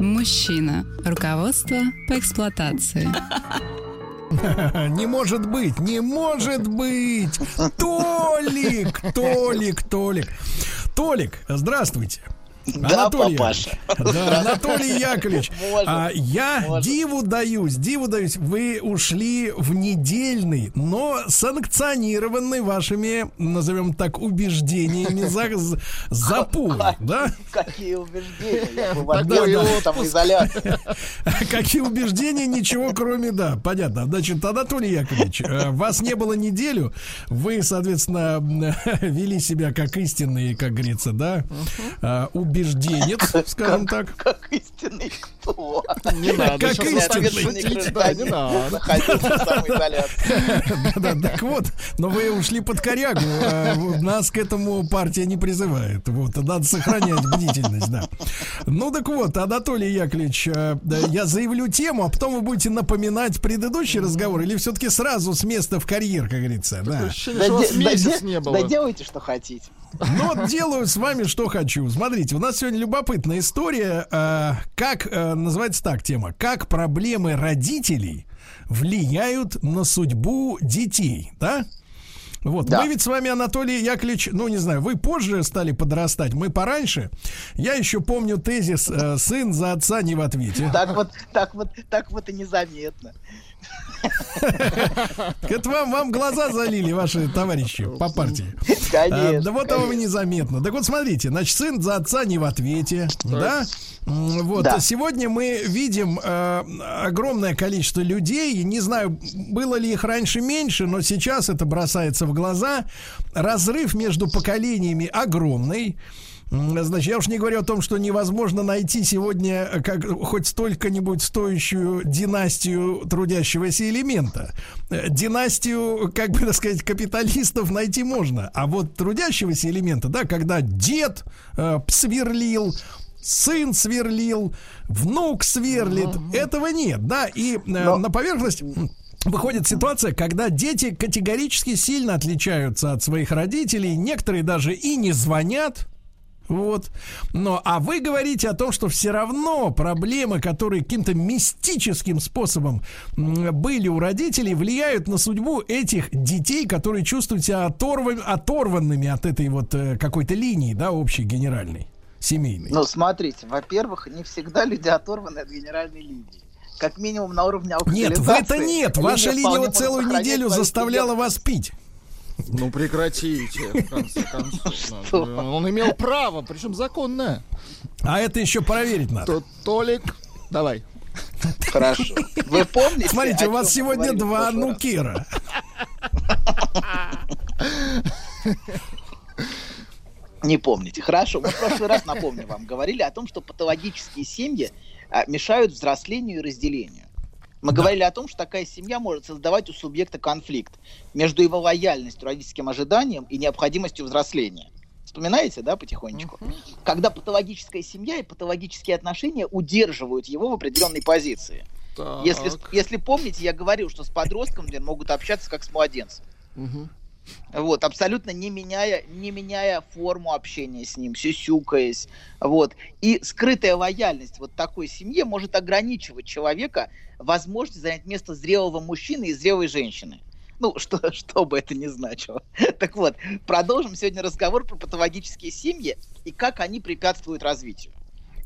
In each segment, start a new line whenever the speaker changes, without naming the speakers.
Мужчина. Руководство по эксплуатации.
Не может быть, не может быть! Толик, Толик, Толик. Толик, здравствуйте.
Да,
Анатолий
папаша.
Да, Анатолий Яковлевич. А, я
может.
диву даюсь, диву даюсь. Вы ушли в недельный, но санкционированный вашими, назовем так, убеждениями за, за- запой, да?
Какие убеждения? Я там изоляции.
Какие убеждения, ничего кроме, да, понятно. Значит, Анатолий Яковлевич, э, вас не было неделю, вы, соответственно, вели себя как истинный, как говорится, да, убежденец, скажем так.
Как истинный кто?
Не надо
Как истинный.
да, не надо.
Да, так вот, но вы ушли под корягу. э, Нас к этому партия не призывает. Вот, надо сохранять бдительность, да. Ну так вот, Анатолий Яковлевич, э, я заявлю тему, а потом вы будете напоминать предыдущий разговор или все-таки сразу с места в карьер, как говорится, да.
Месяц не было.
Да делайте, что хотите.
Ну вот делаю с вами, что хочу. Смотрите, у нас сегодня любопытная история. э, как э, называется так тема? Как проблемы родителей влияют на судьбу детей, да? Вот,
Да.
мы ведь с вами, Анатолий Яковлевич, ну, не знаю, вы позже стали подрастать, мы пораньше. Я еще помню тезис э, «сын за отца не в ответе».
Так вот, так вот, так вот и незаметно.
Это вам, вам глаза залили ваши товарищи по партии. А,
Конечно.
да вот того незаметно. Так вот, смотрите, значит, сын за отца не в ответе, да? Вот,
Да.
сегодня мы видим э, огромное количество людей, не знаю, было ли их раньше меньше, но сейчас это бросается в глаза. Разрыв между поколениями огромный. Значит, я уж не говорю о том, что невозможно найти сегодня э, как, хоть столько-нибудь стоящую династию трудящегося элемента. Э, Династию, как бы так сказать, капиталистов найти можно. А вот трудящегося элемента, да, когда дед э, сверлил, сын сверлил, внук сверлит, этого нет, да, и э,
Но-
на поверхность Выходит ситуация, когда дети категорически сильно отличаются от своих родителей, некоторые даже и не звонят, вот. Но, а вы говорите о том, что все равно проблемы, которые каким-то мистическим способом были у родителей, влияют на судьбу этих детей, которые чувствуют себя оторван- оторванными от этой вот э, какой-то линии, да, общей генеральной, семейной.
Ну, смотрите, во-первых, не всегда люди оторваны от генеральной линии. Как минимум на уровне
Нет,
алкоголизации.
в это нет. Ваша
линия
целую неделю заставляла вас пить.
Ну прекратите, в конце концов. Он имел право, причем законное.
А это еще проверить надо.
То- Толик, давай.
Хорошо. Вы помните?
Смотрите, у вас сегодня два нукера.
Не помните. Хорошо, мы в прошлый раз, напомню вам, говорили о том, что патологические семьи а, мешают взрослению и разделению. Мы говорили о том, что такая семья может создавать у субъекта конфликт между его лояльностью, родительским ожиданием и необходимостью взросления. Вспоминаете, да, потихонечку? Когда патологическая семья и патологические отношения удерживают его в определенной позиции.
Так.
Если, если помните, я говорил, что с подростком например, могут общаться как с младенцем.
Мгм.
Вот, абсолютно не меняя, не меняя форму общения с ним, сюсюкаясь. Вот. И скрытая лояльность вот такой семье может ограничивать человека возможность занять место зрелого мужчины и зрелой женщины. Ну, что, что бы это ни значило. Так вот, продолжим сегодня разговор про патологические семьи и как они препятствуют развитию.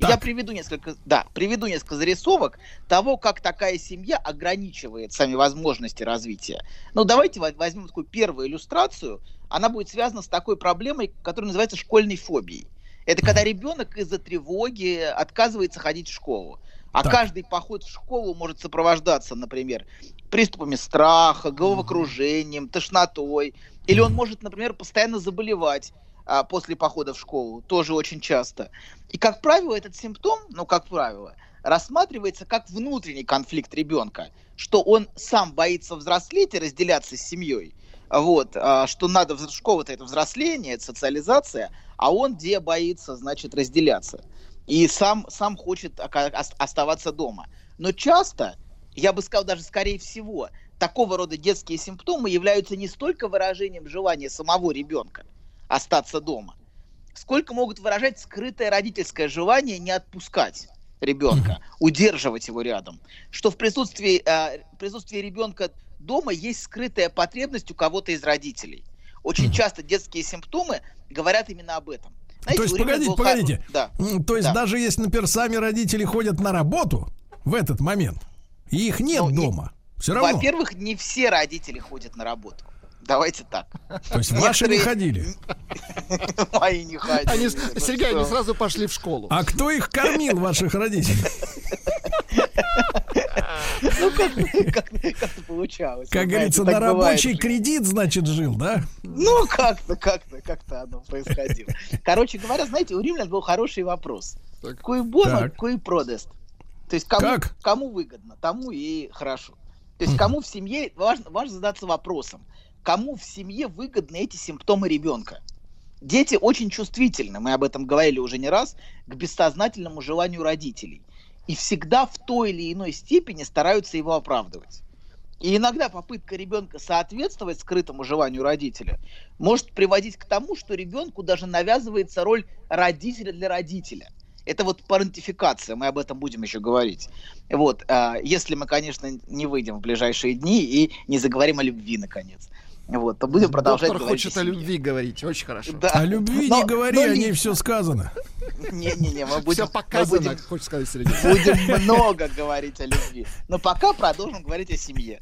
Так.
Я приведу несколько, да, приведу несколько зарисовок того, как такая семья ограничивает сами возможности развития. Ну, давайте во- возьмем такую первую иллюстрацию. Она будет связана с такой проблемой, которая называется школьной фобией. Это когда ребенок из-за тревоги отказывается ходить в школу. А
Так.
каждый поход в школу может сопровождаться, например, приступами страха, головокружением, тошнотой. Или он может, например, постоянно заболевать а, после похода в школу, тоже очень часто. И, как правило, этот симптом, ну, как правило, рассматривается как внутренний конфликт ребенка, что он сам боится взрослеть и разделяться с семьей, вот, а, что надо школа-то это взросление, это социализация, а он где боится, значит, разделяться. И сам, сам хочет оставаться дома. Но часто, я бы сказал даже скорее всего, такого рода детские симптомы являются не столько выражением желания самого ребенка остаться дома, сколько могут выражать скрытое родительское желание не отпускать ребенка, удерживать его рядом. Что в присутствии, э, присутствии ребенка дома есть скрытая потребность у кого-то из родителей. Очень часто детские симптомы говорят именно об этом. Знаете,
То есть, погодите,
был
погодите.
Да.
То есть,
Да.
даже если, например, сами родители ходят на работу в этот момент, и их нет
Ну, не-
дома, все равно.
Во-первых, не все родители ходят на работу. Давайте так.
То есть ваши не ходили.
Мои не ходили.
Они,
Ну
Сергей, они сразу пошли в школу.
А кто их кормил, ваших родителей?
Ну, как, как, как-то получалось.
Как говорится, на рабочий кредит, значит, жил, да?
Ну, как-то, как-то, как-то оно происходило. Короче говоря, знаете, у римлян был хороший вопрос. Куи боно,
Так.
куи продест. То есть кому,
Как?
кому выгодно, тому и хорошо. То есть кому в семье, важно, важно задаться вопросом, кому в семье выгодны эти симптомы ребенка. Дети очень чувствительны, мы об этом говорили уже не раз, к бессознательному желанию родителей. И всегда в той или иной степени стараются его оправдывать. И иногда попытка ребенка соответствовать скрытому желанию родителя может приводить к тому, что ребенку даже навязывается роль родителя для родителя. Это вот парентификация, мы об этом будем еще говорить. Вот, а, если мы, конечно, не выйдем в ближайшие дни и не заговорим о любви, наконец. Вот, то будем продолжать
Доктор
говорить
хочет
о
о любви говорить, очень хорошо.
Да.
О любви
Но-
не говори,
но
о ней все сказано.
Не-не-не, мы будем,
Все показано,
будем
хочет сказать Сергей.
будем много говорить о любви. Но пока продолжим говорить о семье.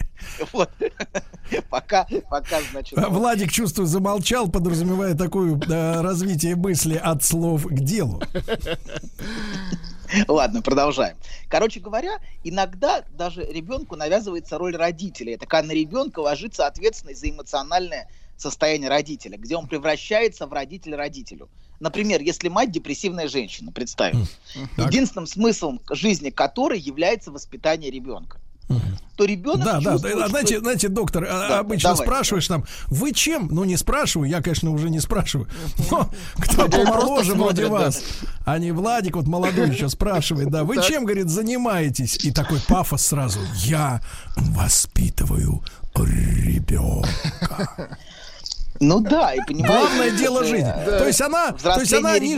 Вот. Пока, пока, значит...
А. Владик, чувствую, замолчал, подразумевая такое э, развитие мысли от слов к делу.
Ладно, продолжаем. Короче говоря, иногда даже ребенку навязывается роль родителя. Это когда на ребенка ложится ответственность за эмоциональное состояние родителя, где он превращается в родителя родителю. Например, если мать депрессивная женщина, представим,
Так.
единственным смыслом жизни которой является воспитание ребенка, то ребенок
Да, да,
чувствует,
да.
что-
Знаете, знаете, доктор, а,
Да,
обычно
давайте,
спрашиваешь там, вы чем? Ну, не спрашиваю, я, конечно, уже не спрашиваю. Но кто помоложе вроде вас, а не Владик, вот молодой еще спрашивает, да, вы чем, говорит, занимаетесь? И такой пафос сразу. Я воспитываю ребенка.
Ну да, и понимаете...
Главное дело жизни.
э,
То есть она, то есть она не,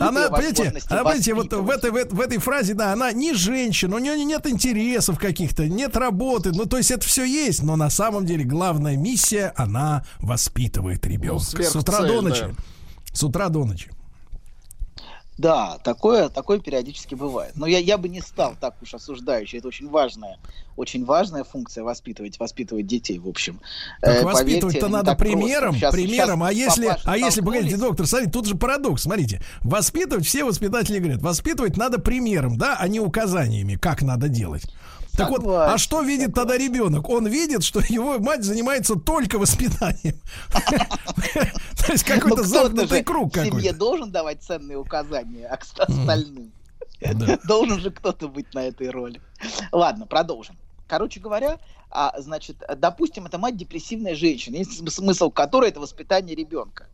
она, понимаете, она, понимаете, вот в этой, в, этой- в этой фразе, да, она не женщина, у нее нет интересов каких-то, нет работы, ну, то есть это все есть, но на самом деле главная миссия, она воспитывает ребенка. С утра до ночи.
да.
С утра до ночи.
Да, такое, такое периодически бывает. Но я, я бы не стал так уж осуждающий. Это очень важная, очень важная функция воспитывать, воспитывать детей, в общем.
Так
Э,
воспитывать-то надо примером,
Щас-
примером.
щас
а если, а если, погодите, доктор, смотрите, тут же парадокс. Смотрите, воспитывать все воспитатели говорят, воспитывать надо примером, да, а не указаниями, как надо делать. Так вот, а что видит тогда ребенок? Он видит, что его мать занимается только воспитанием. То есть
Ну,
какой-то
кто-то
замкнутый круг
в семье
какой-то.
должен давать ценные указания а остальным. Должен же кто-то быть на этой роли. Ладно, продолжим. Короче говоря, а, значит, допустим, это мать депрессивная женщина, есть см- смысл которой это воспитание ребенка.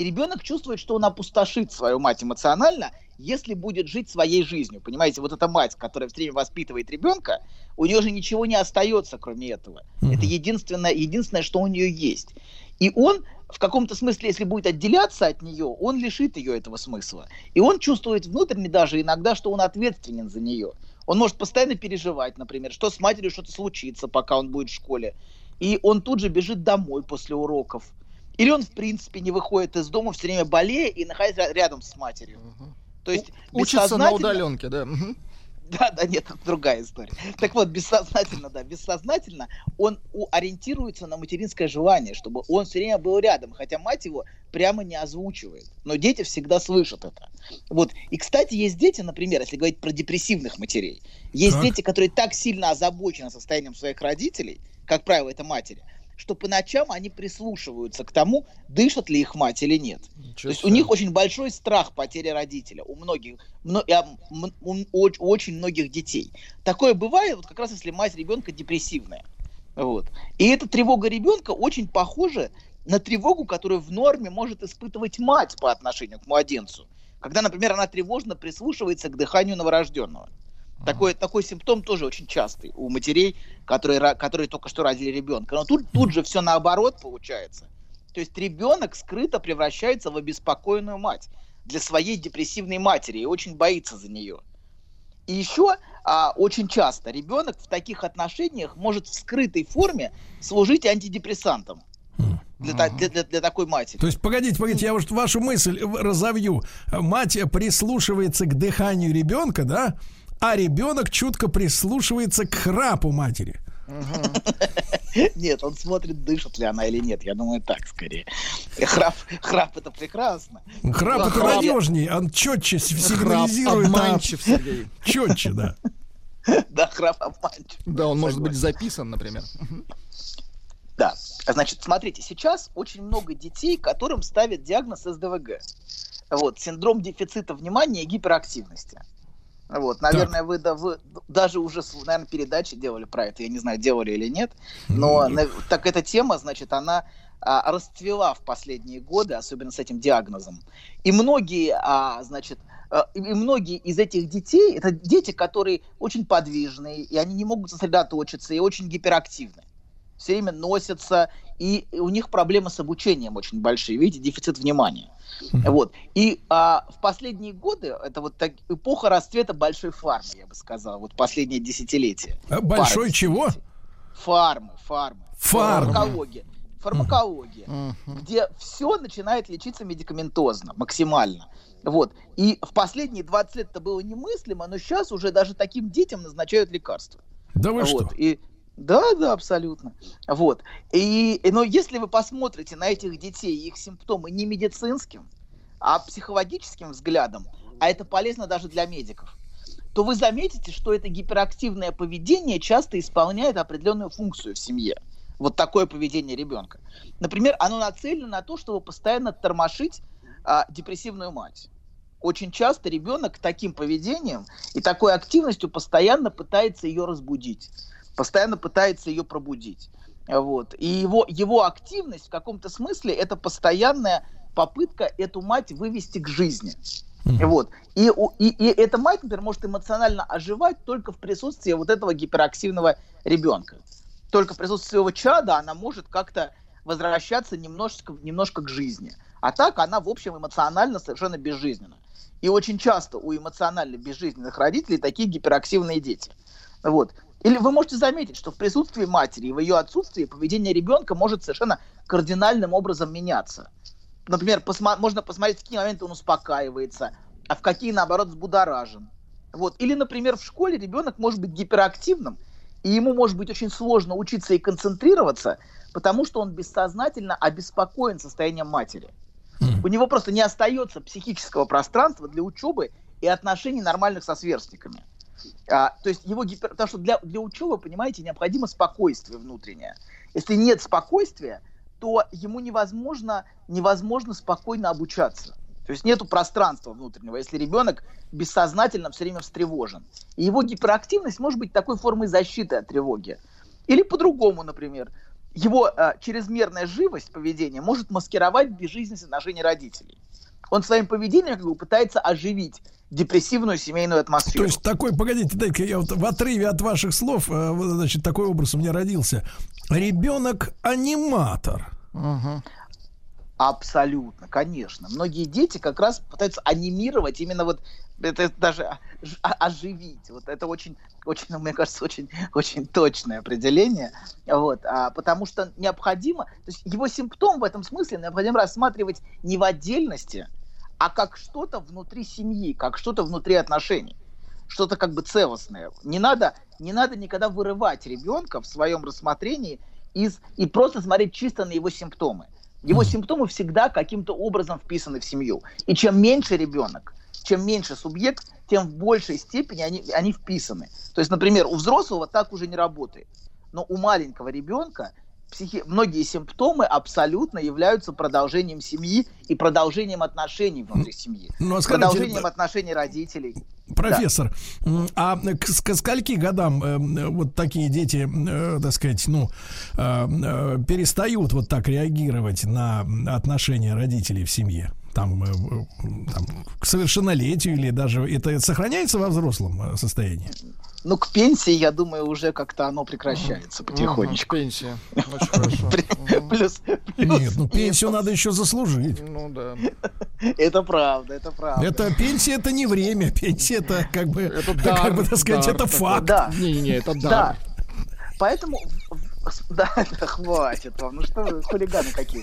И ребенок чувствует, что он опустошит свою мать эмоционально, если будет жить своей жизнью. Понимаете, вот эта мать, которая все время воспитывает ребенка, у нее же ничего не остается, кроме этого.
Мгм.
Это единственное, единственное, что у нее есть. И он, в каком-то смысле, если будет отделяться от нее, он лишит ее этого смысла. И он чувствует внутренне даже иногда, что он ответственен за нее. Он может постоянно переживать, например, что с матерью что-то случится, пока он будет в школе. И он тут же бежит домой после уроков. Или он, в принципе, не выходит из дома, все время болея и находясь ря- рядом с матерью. То есть
Учится на
бессознательно-
удаленке, да.
Да, да, нет, это другая история. Так вот, бессознательно, да, бессознательно он у- ориентируется на материнское желание, чтобы он все время был рядом, хотя мать его прямо не озвучивает. Но дети всегда слышат это. Вот. И, кстати, есть дети, например, если говорить про депрессивных матерей, есть
Так.
дети, которые так сильно озабочены состоянием своих родителей, как правило, это матери, что по ночам они прислушиваются к тому, дышит ли их мать или нет.
Ничего
То есть у них очень большой страх потери родителя у многих, мно- а, у очень многих детей. Такое бывает, вот как раз если мать ребенка депрессивная. Вот. И эта тревога ребенка очень похожа на тревогу, которую в норме может испытывать мать по отношению к младенцу. Когда, например, она тревожно прислушивается к дыханию новорожденного. Такой, такой симптом тоже очень частый у матерей, которые, которые только что родили ребенка. Но тут, тут же все наоборот получается. То есть ребенок скрыто превращается в обеспокоенную мать для своей депрессивной матери и очень боится за нее. И еще а, очень часто ребенок в таких отношениях может в скрытой форме служить антидепрессантом для, та- для- для- для такой матери.
То есть, погодите, погодите, я вот вашу мысль разовью. Мать прислушивается к дыханию ребенка, да? А ребенок чутко прислушивается к храпу матери.
Нет, он смотрит, дышит ли она или нет. Я думаю, так скорее. Храп, храп это прекрасно.
Храп это надежнее, он четче сигнализирует.
обманчив, Сергей.
Четче, да.
Да, храп обманчив.
Да, он может быть записан, например.
Да. Значит, смотрите, сейчас очень много детей, которым ставят диагноз СДВГ. Вот, синдром дефицита внимания и гиперактивности. Вот, наверное, вы, да, вы даже уже, наверное, передачи делали про это, я не знаю, делали или нет, но на- так эта тема, значит, она а, расцвела в последние годы, особенно с этим диагнозом. И многие, а, значит, а, и многие из этих детей, это дети, которые очень подвижные, и они не могут сосредоточиться, и очень гиперактивны. Все время носятся, и у них проблемы с обучением очень большие, видите, дефицит внимания. Вот. И а, в последние годы, это вот так, эпоха расцвета большой фармы, я бы сказал, вот последнее десятилетие.
А Большой
Пара
чего?
Фармы, фармы.
Фармы.
Фармакология. Фармакология где все начинает лечиться медикаментозно, максимально. Вот. И в последние 20 лет это было немыслимо, но сейчас уже даже таким детям назначают лекарства.
Да вы
вот.
что?
И да, да, абсолютно. Вот. И, но если вы посмотрите на этих детей, их симптомы не медицинским, а психологическим взглядом, а это полезно даже для медиков, то вы заметите, что это гиперактивное поведение часто исполняет определенную функцию в семье. Вот такое поведение ребенка. Например, оно нацелено на то, чтобы постоянно тормошить а, депрессивную мать. Очень часто ребенок таким поведением и такой активностью постоянно пытается ее разбудить, постоянно пытается ее пробудить. Вот. И его, его активность в каком-то смысле это постоянная попытка эту мать вывести к жизни. Вот. И, и, и эта мать, например, может эмоционально оживать только в присутствии вот этого гиперактивного ребенка. Только в присутствии своего чада она может как-то возвращаться немножко, немножко к жизни. А так она, в общем, эмоционально совершенно безжизненна. И очень часто у эмоционально безжизненных родителей такие гиперактивные дети. Вот. Или вы можете заметить, что в присутствии матери и в ее отсутствии поведение ребенка может совершенно кардинальным образом меняться. Например, посма- можно посмотреть, в какие моменты он успокаивается, а в какие, наоборот, взбудоражен. Вот. Или, например, в школе ребенок может быть гиперактивным, и ему может быть очень сложно учиться и концентрироваться, потому что он бессознательно обеспокоен состоянием матери. У него просто не остается психического пространства для учебы и отношений нормальных со сверстниками. А, то есть его гипер... Потому что для, для учебы, понимаете, необходимо спокойствие внутреннее. Если нет спокойствия, то ему невозможно, невозможно спокойно обучаться. То есть нету пространства внутреннего, если ребенок бессознательно все время встревожен. И его гиперактивность может быть такой формой защиты от тревоги. Или по-другому, например. Его э, чрезмерная живость поведения может маскировать безжизненность отношений родителей. Он своим поведением как бы пытается оживить депрессивную семейную атмосферу.
То есть такой, погодите, дай-ка я вот в отрыве от ваших слов, э, значит, такой образ у меня родился. Ребенок-аниматор.
Мгм.
Абсолютно, конечно. Многие дети как раз пытаются анимировать именно вот это даже ож- оживить. Вот это очень, очень, ну, мне кажется, очень, очень точное определение. Вот, а, потому что необходимо, то есть его симптом в этом смысле необходимо рассматривать не в отдельности, а как что-то внутри семьи, как что-то внутри отношений, что-то как бы целостное. Не надо, не надо никогда вырывать ребенка в своем рассмотрении из и просто смотреть чисто на его симптомы. Его симптомы всегда каким-то образом вписаны в семью. И чем меньше ребенок, чем меньше субъект, тем в большей степени они, они вписаны. То есть, например, у взрослого так уже не работает. Но у маленького ребенка психи... многие симптомы абсолютно являются продолжением семьи и продолжением отношений внутри семьи.
Ну, а скажите,
продолжением
да.
отношений родителей.
Профессор, м, а к, к скольки годам э, вот такие дети, э, так сказать, ну, э, э, перестают вот так реагировать на отношения родителей в семье? Там, э, там к совершеннолетию или даже это сохраняется во взрослом э, состоянии?
Ну, к пенсии, я думаю, уже как-то оно прекращается потихонечку.
Мгм, Пенсия. Очень хорошо.
Плюс,
Нет, ну пенсию надо еще заслужить.
Ну да.
Это правда, это правда.
Это пенсия это не время, пенсия это как бы,
Это
как
дар,
бы так сказать,
дар
это факт.
Да,
Не-не-не, это
да.
да.
Поэтому, да, да, хватит вам. Ну что вы, хулиганы какие.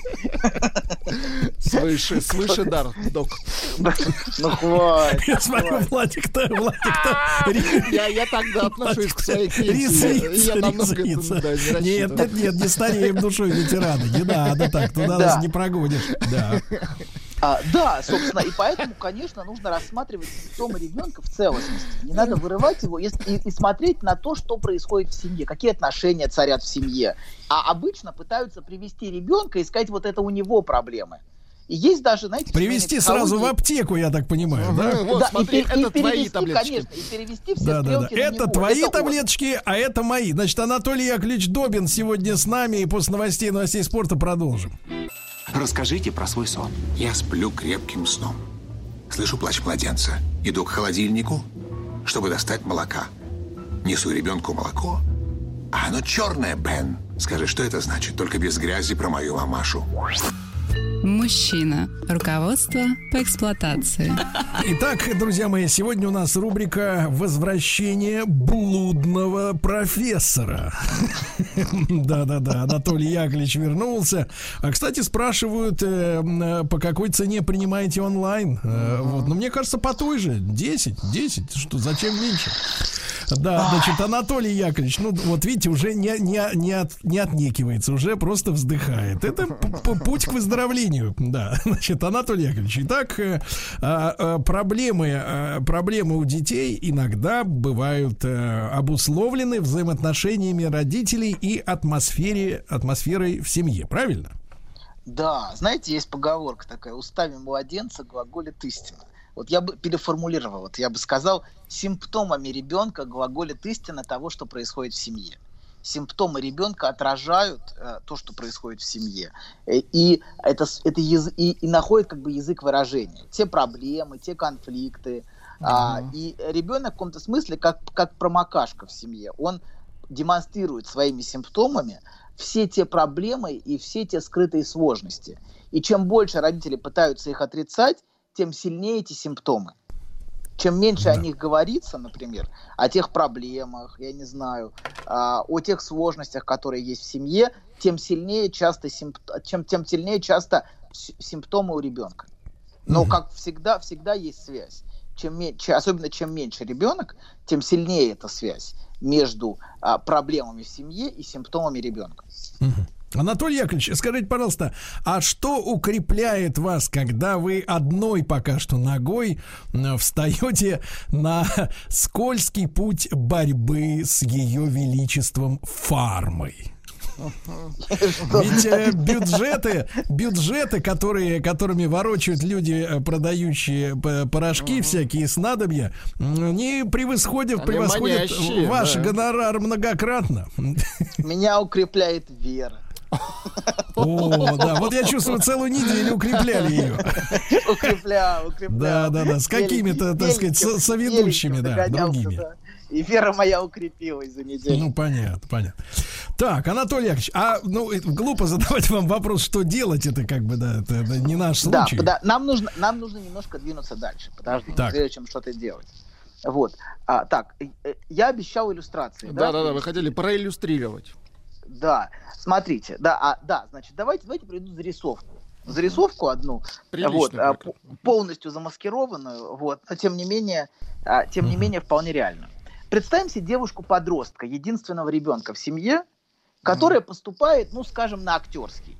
Свыше, свыше дар, док.
Ну хватит.
Я смотрю, Владик-то, Владик-то ри-
Я, я тогда отношусь к своей.
Рисуется,
Я намного не
Нет, нет, нет, не стареем душой ветераны. Не надо так, туда
Да.
нас не прогонишь. Да.
А, да, собственно, и поэтому, конечно, нужно рассматривать симптомы ребенка в целостности. Не надо вырывать его и, и- и смотреть на то, что происходит в семье, какие отношения царят в семье. А обычно пытаются привести ребенка и сказать, вот это у него проблемы. И есть даже, знаете,
Привести
в
сразу в аптеку, я так понимаю, да?
Мгм, Вот,
Да, и
смотри,
и
это твои
перевести,
таблеточки.
Конечно, и перевести все
Да, да, да. Это
него.
твои
он.
таблеточки, а это мои. Значит, Анатолий Яковлевич Добин сегодня с нами, и после новостей новостей спорта продолжим.
Расскажите про свой сон.
Я сплю крепким сном. Слышу плач младенца. Иду к холодильнику, чтобы достать молока. Несу ребенку молоко. А оно черное, Бен. Скажи, что это значит? Только без грязи про мою мамашу.
Мужчина. Руководство по эксплуатации.
Итак, друзья мои, сегодня у нас рубрика «Возвращение блудного профессора». Да-да-да, Анатолий Яковлевич вернулся. А, кстати, спрашивают, э, э, по какой цене принимаете онлайн. Э, Вот, но мне кажется, по той же. 10, 10, что, зачем меньше? Да, значит, Анатолий Яковлевич, ну вот видите, уже не, не, не, от, не отнекивается, уже просто вздыхает. Это путь к выздоровлению. Да, значит, Анатолий Яковлевич, итак, э, а, а, проблемы, а, проблемы у детей иногда бывают э, обусловлены взаимоотношениями родителей и атмосфере, атмосферой в семье, правильно?
Да, знаете, есть поговорка такая, устами младенца глаголит истина. Вот я бы переформулировал, вот я бы сказал, симптомами ребенка глаголит истина того, что происходит в семье. Симптомы ребенка отражают э, то, что происходит в семье. Э, И это, это яз- и, и находит как бы язык выражения. Те проблемы, те конфликты. А, и ребенок в каком-то смысле как, как промокашка в семье. Он демонстрирует своими симптомами все те проблемы и все те скрытые сложности. И чем больше родители пытаются их отрицать, тем сильнее эти симптомы. Чем меньше о них говорится, например, о тех проблемах, я не знаю, а, о тех сложностях, которые есть в семье, тем сильнее часто, симп- чем, тем сильнее часто симптомы у ребенка. Но, как всегда, всегда есть связь. Чем меньше, особенно чем меньше ребенок, тем сильнее эта связь между а, проблемами в семье и симптомами ребенка.
Анатолий Яковлевич, скажите, пожалуйста, а что укрепляет вас, когда вы одной пока что ногой встаете на скользкий путь борьбы с ее величеством фармой? Ведь э, бюджеты, бюджеты, которые, которыми ворочают люди, э, продающие порошки, всякие снадобья, они превосходят, превосходят ваш
да.
гонорар многократно.
Меня укрепляет вера.
О, да, вот я чувствую, целую неделю укрепляли ее.
Укрепляю, укрепляю.
Да, да, да, с какими-то, так сказать, со- соведущими, да, другими.
И вера моя укрепилась за неделю.
Ну, понятно, понятно. Так, Анатолий Яковлевич, а ну глупо задавать вам вопрос, что делать, это как бы, да, это, это не наш
да,
случай.
да, нам нужно, нам нужно немножко двинуться дальше. Подожди,
Так.
прежде чем что-то делать. Вот. А, так, э, я обещал иллюстрации.
Да, да, да, вы хотели проиллюстрировать.
Да, смотрите, да, а, да, значит, давайте, давайте приведу зарисовку. Зарисовку одну,
Прилично
вот, а, полностью замаскированную, вот, но тем не менее, а, тем не менее вполне реально. Представим себе девушку-подростка, единственного ребенка в семье, которая поступает, ну, скажем, на актерский,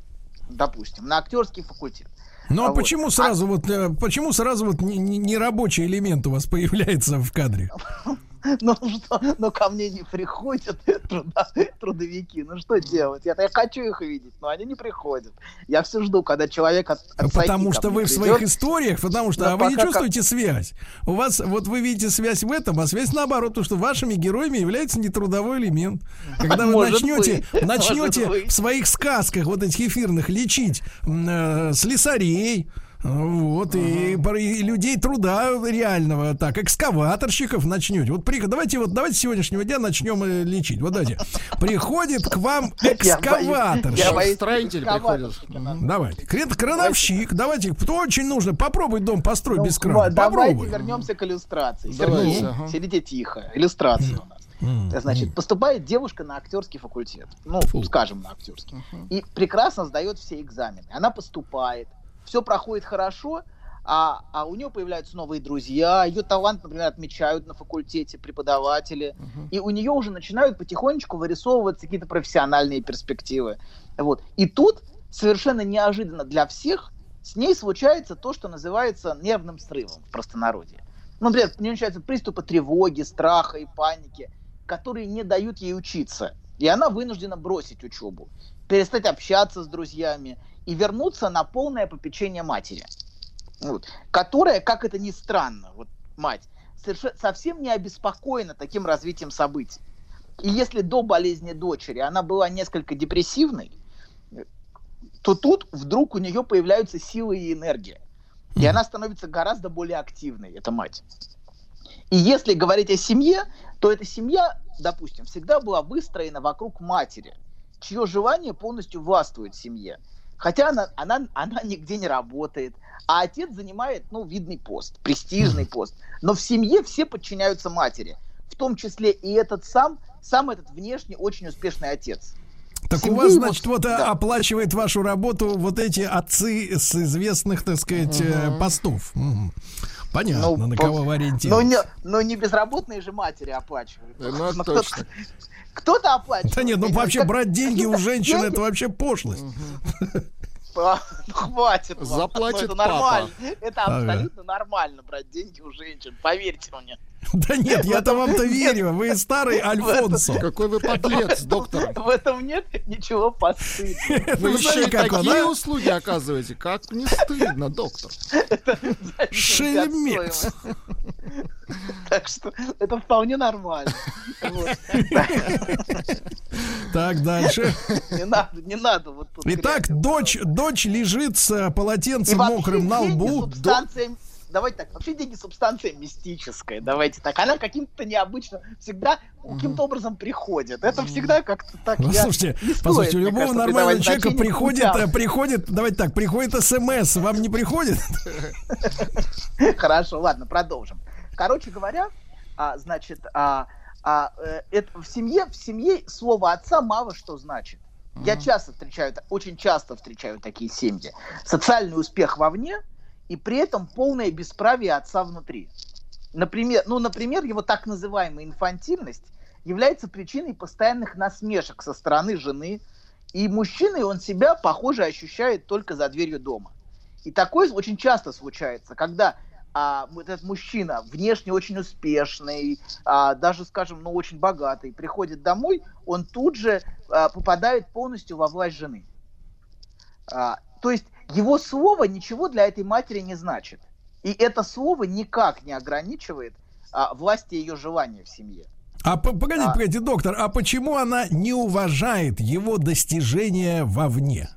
допустим, на актерский факультет.
Ну, а
а вот.
почему сразу вот, э, почему сразу вот не, не- не рабочий элемент у вас появляется в кадре?
Ну что, ну ко мне не приходят труда, трудовики. Ну что делать? Я, я хочу их видеть, но они не приходят. Я все жду, когда человек от, от
Потому что вы в
придет.
своих историях, потому что
Да
а вы не
пока как-
чувствуете связь. У вас, вот вы видите связь в этом, а связь наоборот, потому что вашими героями является нетрудовой элемент. Когда вы
Может
начнете,
быть,
начнете
может
в своих сказках вот этих эфирных лечить э, слесарей, вот, и, пор- и людей труда реального, так, экскаваторщиков начнете. Вот при, давайте вот, давайте с сегодняшнего дня начнем э, лечить. Вот давайте. Приходит к вам
Я боюсь-
экскаваторщик.
я боюсь,
Строитель приходит.
Давайте. Крен- Крановщик. Давайте. Кто очень нужно? Попробуй дом построить
Ну,
без крана.
Давайте
Попробуй.
вернемся к иллюстрации.
Давайте,
Сергей,
ага.
сидите тихо. Иллюстрация у нас. Значит, поступает девушка на актерский факультет. Ну,
Фу.
скажем, на актерский. И прекрасно сдает все экзамены. Она поступает. Все проходит хорошо, а, а у нее появляются новые друзья. Ее талант, например, отмечают на факультете преподаватели. И у нее уже начинают потихонечку вырисовываться какие-то профессиональные перспективы. Вот. И тут совершенно неожиданно для всех с ней случается то, что называется нервным срывом в простонародье. Ну, например, у нее начинаются приступы тревоги, страха и паники, которые не дают ей учиться. И она вынуждена бросить учебу, перестать общаться с друзьями и вернуться на полное попечение матери. Вот. Которая, как это ни странно, вот мать, соверше- совсем не обеспокоена таким развитием событий. И если до болезни дочери она была несколько депрессивной, то тут вдруг у нее появляются силы и энергия. И она становится гораздо более активной, эта мать. И если говорить о семье, то эта семья, допустим, всегда была выстроена вокруг матери, чье желание полностью властвует в семье. Хотя она, она, она нигде не работает, а отец занимает, ну, видный пост, престижный пост. Но в семье все подчиняются матери, в том числе и этот сам, сам этот внешне очень успешный отец.
Так у
Семьи
вас,
вот-
значит, вот а,
да.
оплачивает вашу работу вот эти отцы с известных, так сказать, э, постов. Мгм. Понятно,
Ну,
на кого вы
Но
ориентируетесь.
не, но не безработные же матери оплачивают.
Да, ну, точно.
Кто-то оплачивает.
Да нет, ну вообще брать деньги у женщин это вообще пошлость.
А, ну, хватит. вам.
Заплатит
Ну, это
папа.
нормально. Это
Ага.
абсолютно нормально брать деньги у женщин. Поверьте мне.
Да нет, я-то вам-то верю. Вы старый Альфонсо.
Какой вы подлец, доктор.
В этом нет ничего постыдного.
Вы еще
знаете,
и
как он,
такие
а?
услуги оказываете. Как не стыдно, доктор.
Шельмец.
Так что это вполне нормально.
Так, дальше.
Не надо, не надо вот тут.
Итак, дочь, дочь лежит с э, полотенцем мокрым на лбу.
Давайте так, вообще деньги субстанция мистическая, давайте так. Она каким-то необычно всегда каким-то образом приходит. Это всегда как-то так.
Ну, слушайте,
стоит,
послушайте, у любого
кажется,
нормального человека приходит,
путям.
э, приходит, давайте так, приходит смс, вам не приходит?
Хорошо, ладно, продолжим. Короче говоря, а, значит, а, а, э, это в семье, в семье слово отца мало что значит. Я часто встречаю, очень часто встречаю такие семьи. Социальный успех вовне и при этом полное бесправие отца внутри. Например, ну, например, его так называемая инфантильность является причиной постоянных насмешек со стороны жены, и мужчиной он себя, похоже, ощущает только за дверью дома. И такое очень часто случается, когда а, этот мужчина внешне очень успешный, а, даже, скажем, ну, очень богатый, приходит домой, он тут же а, попадает полностью во власть жены. А, то есть его слово ничего для этой матери не значит. И это слово никак не ограничивает а, власти ее желания в семье.
А по- погодите,
А.
погодите, доктор, а почему она не уважает его достижения вовне?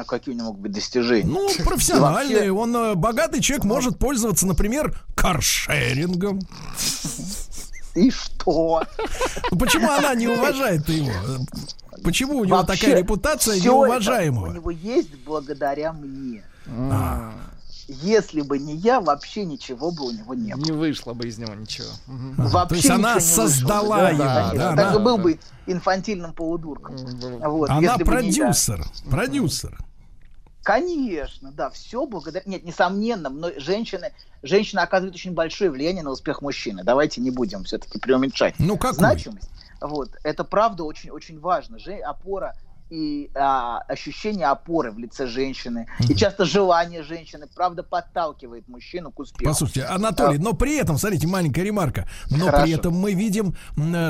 А какие у него могут быть достижения?
Ну, профессиональные.
вообще-
Он э, богатый человек может пользоваться, например, каршерингом.
И что?
Почему она не уважает его? Почему у него
Вообще,
такая репутация неуважаемого?
это у него есть благодаря мне.
А.
Если бы не я, вообще ничего бы у него не было.
Не вышло бы из него ничего.
Вообще
то есть она
не вышло бы.
создала
Да,
его,
конечно.
да,
Так
она-
и был бы инфантильным полудурком. Вот,
Она
если бы не я.
продюсер. Продюсер.
Конечно, да, все благодаря... Нет, несомненно, но женщины, женщина оказывает очень большое влияние на успех мужчины. Давайте не будем все-таки преуменьшать.
Ну, какой?
Значимость. Вот, это правда очень, очень важно. Же, опора и а, ощущение опоры в лице женщины. И часто желание женщины, правда, подталкивает мужчину к успеху.
Послушайте, Анатолий, но при этом, смотрите, маленькая ремарка, но
Хорошо.
при этом мы видим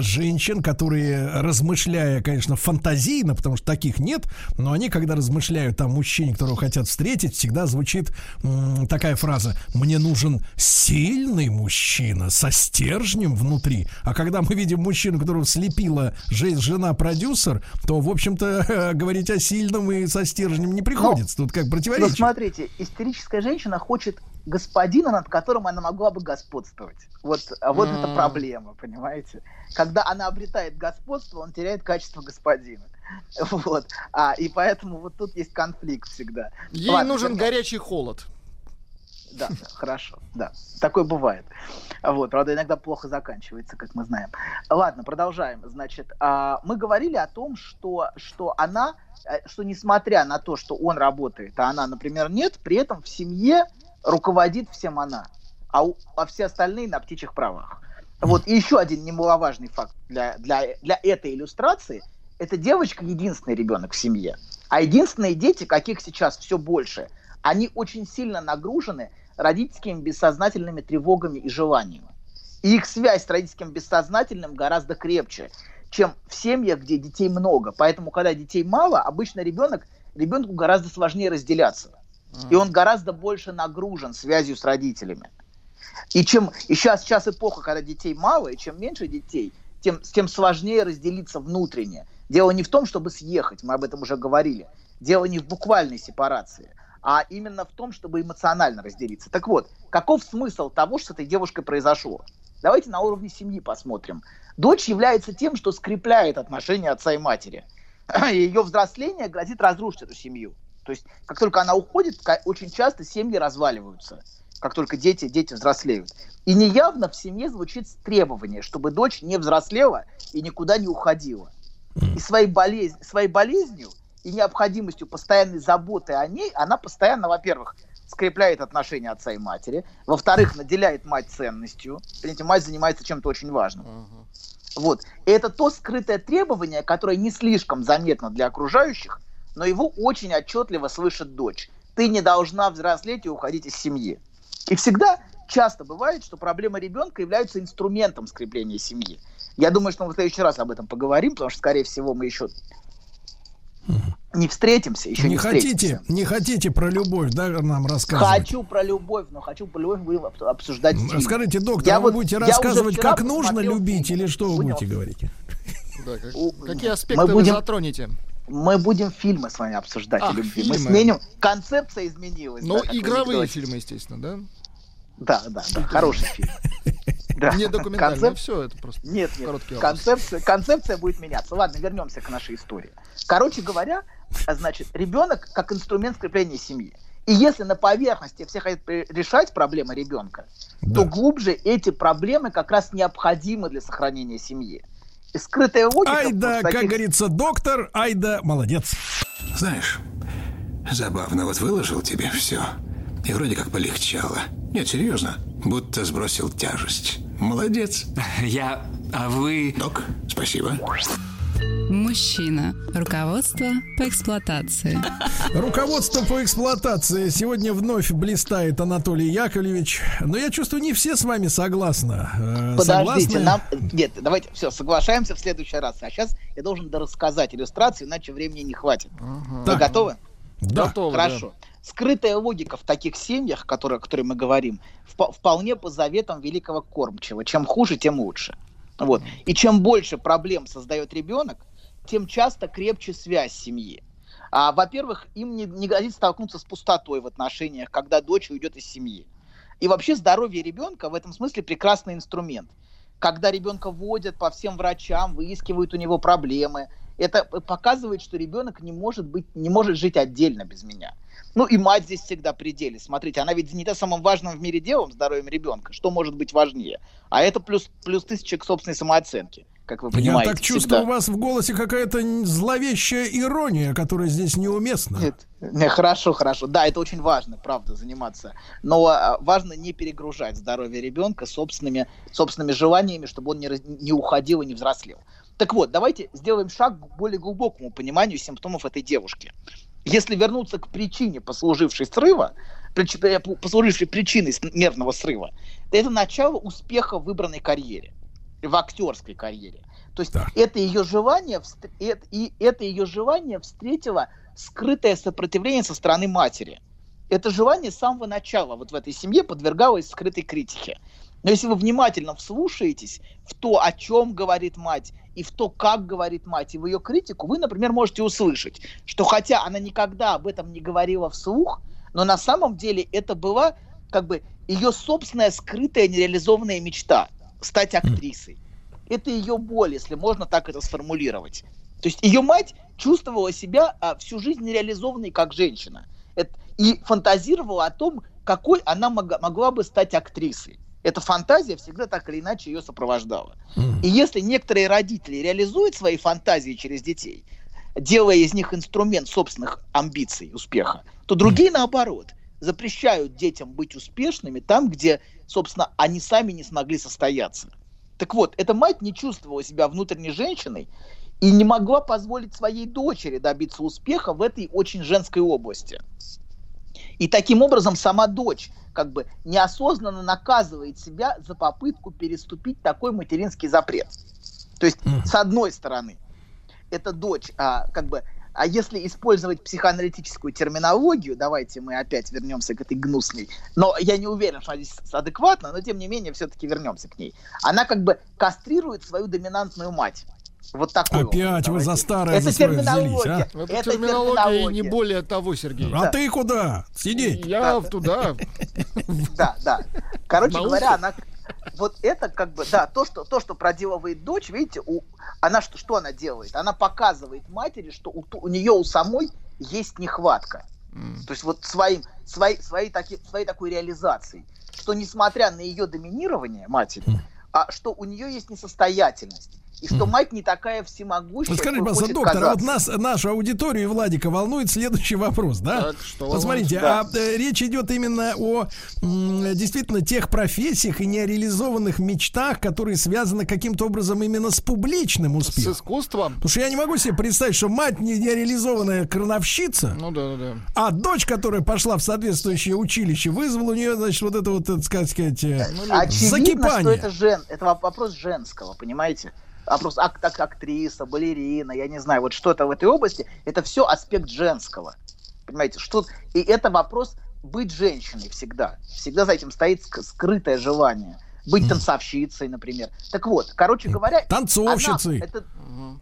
женщин, которые, размышляя, конечно, фантазийно, потому что таких нет, но они, когда размышляют о мужчине, которого хотят встретить, всегда звучит м, такая фраза «Мне нужен сильный мужчина со стержнем внутри». А когда мы видим мужчину, которого слепила же- жена-продюсер, то, в общем-то, говорить о сильном и со стержнем не приходится. Тут как
Ну,
противоречие.
смотрите, истерическая женщина хочет господина, над которым она могла бы господствовать. Вот, а вот это
М.
проблема, понимаете? Когда она обретает господство, он теряет качество господина. Вот. А, и поэтому вот тут есть конфликт всегда.
Ей
Ладно,
нужен
вернемся.
горячий холод.
Да, хорошо, да. Такое бывает. Вот, правда, иногда плохо заканчивается, как мы знаем. Ладно, продолжаем. Значит, а, мы говорили о том, что, что она, э, что несмотря на то, что он работает, а она, например, нет, при этом в семье руководит всем она, а, у- а все остальные на птичьих правах. Вот, и еще один немаловажный факт для, для, для этой иллюстрации. Это девочка единственный ребенок в семье. А единственные дети, каких сейчас все больше, они очень сильно нагружены родительскими бессознательными тревогами и желаниями. И их связь с родительским бессознательным гораздо крепче, чем в семьях, где детей много. Поэтому, когда детей мало, обычно ребенок, ребенку гораздо сложнее разделяться. И он гораздо больше нагружен связью с родителями. И чем и сейчас, сейчас эпоха, когда детей мало, и чем меньше детей, тем, тем сложнее разделиться внутренне. Дело не в том, чтобы съехать, мы об этом уже говорили. Дело не в буквальной сепарации, а именно в том, чтобы эмоционально разделиться. Так вот, каков смысл того, что с этой девушкой произошло? Давайте на уровне семьи посмотрим. Дочь является тем, что скрепляет отношения отца и матери. Ее взросление грозит разрушить эту семью. То есть, как только она уходит, очень часто семьи разваливаются. Как только дети, дети взрослеют. И неявно в семье звучит требование, чтобы дочь не взрослела и никуда не уходила. И своей, болезнь, своей болезнью и необходимостью постоянной заботы о ней, она постоянно, во-первых, скрепляет отношения отца и матери, во-вторых, наделяет мать ценностью. Понимаете, мать занимается чем-то очень важным.
Ага.
Вот. И это то скрытое требование, которое не слишком заметно для окружающих, но его очень отчетливо слышит дочь. Ты не должна взрослеть и уходить из семьи. И всегда, часто бывает, что проблема ребенка является инструментом скрепления семьи. Я думаю, что мы в следующий раз об этом поговорим, потому что, скорее всего, мы еще не встретимся, еще не,
Не хотите,
встретимся.
не хотите про любовь, да, нам рассказывать?
Хочу про любовь, но хочу про любовь обсуждать. в фильме.
Скажите, доктор,
Я
вы
вот-
будете рассказывать, как нужно любить,
фильм.
или что вы будете говорить?
Да, как-
У-
какие
мы
аспекты вы
будем-
затронете?
Мы будем фильмы с вами обсуждать
А,
о любви. Мы
фильмы.
сменим. Концепция изменилась.
Ну,
да, вы
игровые фильмы, естественно, да?
Да, да, да. Хороший фильм. Да.
Не документальные,
Концеп-
все это просто
Нет, нет. Концепция, концепция будет меняться. Ладно, вернемся к нашей истории. Короче говоря, значит, ребенок как инструмент скрепления семьи. И если на поверхности все хотят решать проблемы ребенка,
Да.
то глубже эти проблемы как раз необходимы для сохранения семьи. И скрытая логика...
Ай да,
вот
как
таких-
говорится, доктор, ай да, молодец.
Знаешь, забавно, вот выложил тебе все. И вроде как полегчало. Нет, серьезно, будто сбросил тяжесть. Молодец.
Я... А вы...
Док, спасибо.
Мужчина. Руководство по эксплуатации.
Руководство по эксплуатации сегодня вновь блистает Анатолий Яковлевич. Но я чувствую, не все с вами согласны. Э,
Подождите,
согласны?
нам... Нет, давайте, все, соглашаемся в следующий раз. А сейчас я должен дорассказать иллюстрацию, иначе времени не хватит. Вы
Так.
готовы?
Да.
Готово, да.
Скрытая логика в таких семьях, которые, о которых мы говорим, вп- вполне по заветам великого кормчего. Чем хуже, тем лучше. Вот. И чем больше проблем создает ребенок, тем часто крепче связь семьи. А, во-первых, им не, не грозит столкнуться с пустотой в отношениях, когда дочь уйдет из семьи. И вообще здоровье ребенка в этом смысле прекрасный инструмент. Когда ребенка водят по всем врачам, выискивают у него проблемы, это показывает, что ребенок не может быть, не может жить отдельно без меня. Ну и мать здесь всегда при деле. Смотрите, она ведь занята самым важным в мире делом, здоровьем ребенка. Что может быть важнее? А это плюс, плюс тысяча к собственной самооценке, как вы
Я
понимаете.
так чувствую,
всегда.
у вас в голосе какая-то зловещая ирония, которая здесь неуместна.
Нет, не, хорошо, хорошо. Да, это очень важно, правда, заниматься. Но а, важно не перегружать здоровье ребенка собственными, собственными желаниями, чтобы он не, раз- не уходил и не взрослел. Так вот, давайте сделаем шаг к более глубокому пониманию симптомов этой девушки. Если вернуться к причине, послужившей срыва, э, послужившей причиной нервного срыва, то это начало успеха в выбранной карьере, в актерской карьере. То есть
Так.
это ее желание, и это ее желание встретило скрытое сопротивление со стороны матери. Это желание с самого начала вот в этой семье подвергалось скрытой критике. Но если вы внимательно вслушаетесь в то, о чем говорит мать, и в то, как говорит мать, и в ее критику, вы, например, можете услышать, что хотя она никогда об этом не говорила вслух, но на самом деле это была как бы ее собственная скрытая нереализованная мечта стать актрисой. Это ее боль, если можно так это сформулировать. То есть ее мать чувствовала себя а, всю жизнь нереализованной как женщина. Это- и фантазировала о том, какой она мога- могла бы стать актрисой. Эта фантазия всегда так или иначе ее сопровождала. И если некоторые родители реализуют свои фантазии через детей, делая из них инструмент собственных амбиций, успеха, то другие, наоборот, запрещают детям быть успешными там, где, собственно, они сами не смогли состояться. Так вот, эта мать не чувствовала себя внутренней женщиной и не могла позволить своей дочери добиться успеха в этой очень женской области. И таким образом сама дочь как бы неосознанно наказывает себя за попытку переступить такой материнский запрет. То есть, с одной стороны, эта дочь, а, как бы, а если использовать психоаналитическую терминологию, давайте мы опять вернемся к этой гнусной, но я не уверен, что она здесь адекватна, но тем не менее все-таки вернемся к ней. Она как бы кастрирует свою доминантную мать. Вот такой
Опять вы
образ,
за старое
Это
за свое
терминология.
взялись, а?
Это,
Это
терминология и не
терминология.
более того, Сергей.
А ты куда? Сидеть.
Я в туда.
Да, да. Короче говоря, она вот это как бы, да, то, что, то, что проделывает дочь, видите, у, она что, что она делает? Она показывает матери, что у, у нее у самой есть нехватка. То есть вот своим, своей, своей, таки, своей такой реализацией, что несмотря на ее доминирование матери, а что у нее есть несостоятельность. И что мать не такая всемогущая,
Вот скажите, пожалуйста, доктор, а вот
казаться.
нас, нашу аудиторию и Владика волнует следующий вопрос, да?
Так, что
Вот смотрите,
волнует?
а э, речь идет именно о м, действительно тех профессиях и нереализованных мечтах, которые связаны каким-то образом именно с публичным
С
успехом.
искусством?
Потому что я не могу себе представить, что мать не- нереализованная крановщица,
Ну да, да, да.
а дочь, которая пошла в соответствующее училище, вызвала у нее, значит, вот это вот, так сказать, сказать, э,
Очевидно, что
закипание.
это, жен, это воп- вопрос женского, понимаете? Вопрос ак- так, актриса, балерина, я не знаю, вот что-то в этой области, это все аспект женского. Понимаете, что и это вопрос быть женщиной всегда. Всегда за этим стоит ск- скрытое желание. Быть танцовщицей, например. Так вот, короче говоря...
Танцовщицей.
она- это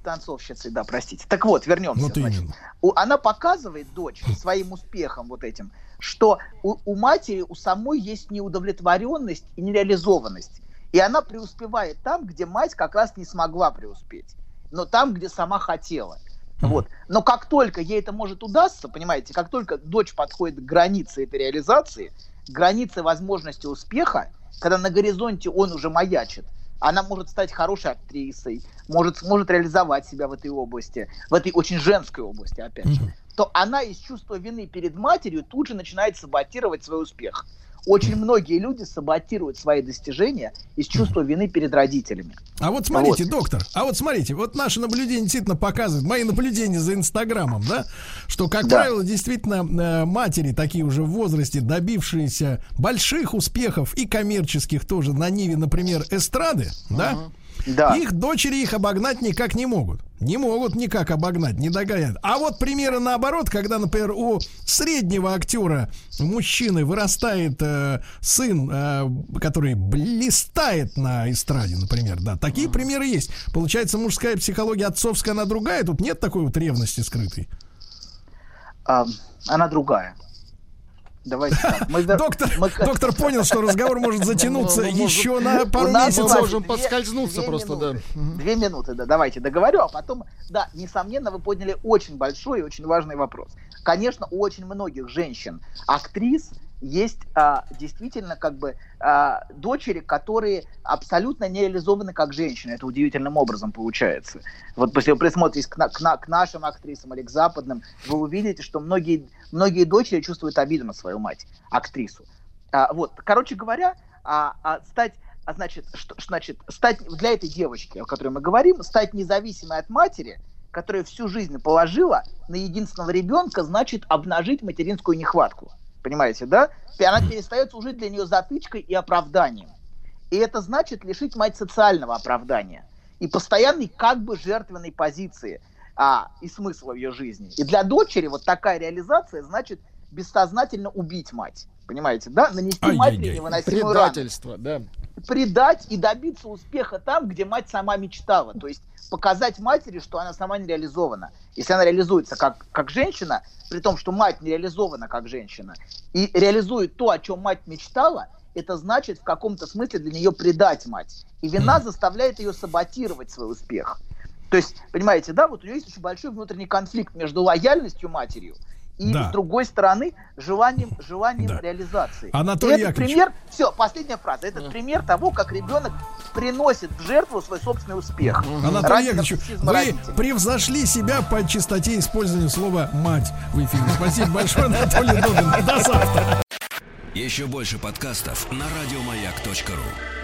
танцовщицей, да, простите. Так вот, вернемся.
Вот
значит.
именно.
У- она показывает дочь своим успехом вот этим, что у, у матери, у самой есть неудовлетворенность и нереализованность. И она преуспевает там, где мать как раз не смогла преуспеть. Но там, где сама хотела. Вот. Но как только ей это может удастся, понимаете, как только дочь подходит к границе этой реализации, границе возможности успеха, когда на горизонте он уже маячит, она может стать хорошей актрисой, может, сможет реализовать себя в этой области, в этой очень женской области, опять же, то она из чувства вины перед матерью тут же начинает саботировать свой успех. Очень многие люди саботируют свои достижения из чувства вины перед родителями.
А вот смотрите,
Вот.
доктор, а вот смотрите, вот наше наблюдение действительно показывает, мои наблюдения за Инстаграмом, да, что, как
Да.
правило, действительно э, матери такие уже в возрасте, добившиеся больших успехов и коммерческих тоже на ниве, например, эстрады, да,
Да.
их дочери их обогнать никак не могут. Не могут никак обогнать, не догонят. А вот примеры наоборот, когда, например, у среднего актера, мужчины, вырастает э, сын, э, который блистает на эстраде, например, да. Такие примеры есть. Получается, мужская психология отцовская, она другая. Тут нет такой вот ревности скрытой.
А, она другая. Давайте так. Мы вер-
Доктор,
мы
доктор понял, что разговор может затянуться
Ну, ну, может,
еще на пару месяцев.
Мы
Давайте,
можем
две-
подскользнуться
две
просто,
минуты.
да.
Две минуты, да, давайте договорю, а потом, да, несомненно, вы подняли очень большой и очень важный вопрос. Конечно, у очень многих женщин, актрис, есть а, действительно как бы а, дочери, которые абсолютно не реализованы как женщины. Это удивительным образом получается. Вот если вы присмотритесь к, к к нашим актрисам или к западным, вы увидите, что многие, многие дочери чувствуют обиду на свою мать, актрису. А, вот, короче говоря, а, а, стать а значит, что, значит, стать для этой девочки, о которой мы говорим, стать независимой от матери, которая всю жизнь положила на единственного ребенка, значит обнажить материнскую нехватку. Понимаете, да? И она перестает служить для нее затычкой и оправданием. И это значит лишить мать социального оправдания и постоянной как бы жертвенной позиции а, и смысла в ее жизни. И для дочери вот такая реализация значит бессознательно убить мать. Понимаете, да? Нанести матери невыносимую рану
Предательство, да.
Предать и добиться успеха там, где мать сама мечтала. То есть показать матери, что она сама не реализована. Если она реализуется как, как женщина, при том, что мать не реализована как женщина, и реализует то, о чем мать мечтала, это значит в каком-то смысле для нее предать мать. И вина заставляет ее саботировать свой успех. То есть, понимаете, да, вот у нее есть очень большой внутренний конфликт между лояльностью матерью и,
Да.
с другой стороны, желанием, желанием
Да.
реализации.
Анатолий
И этот
Яковлевич.
пример, все, последняя фраза. Это пример того, как ребенок приносит в жертву свой собственный успех.
Анатолий
Ради
Яковлевич, вы
родителей.
превзошли себя по частоте использования слова «мать» в эфире. Спасибо большое, Анатолий Добин. До завтра.
Еще больше подкастов на радиомаяк.ру.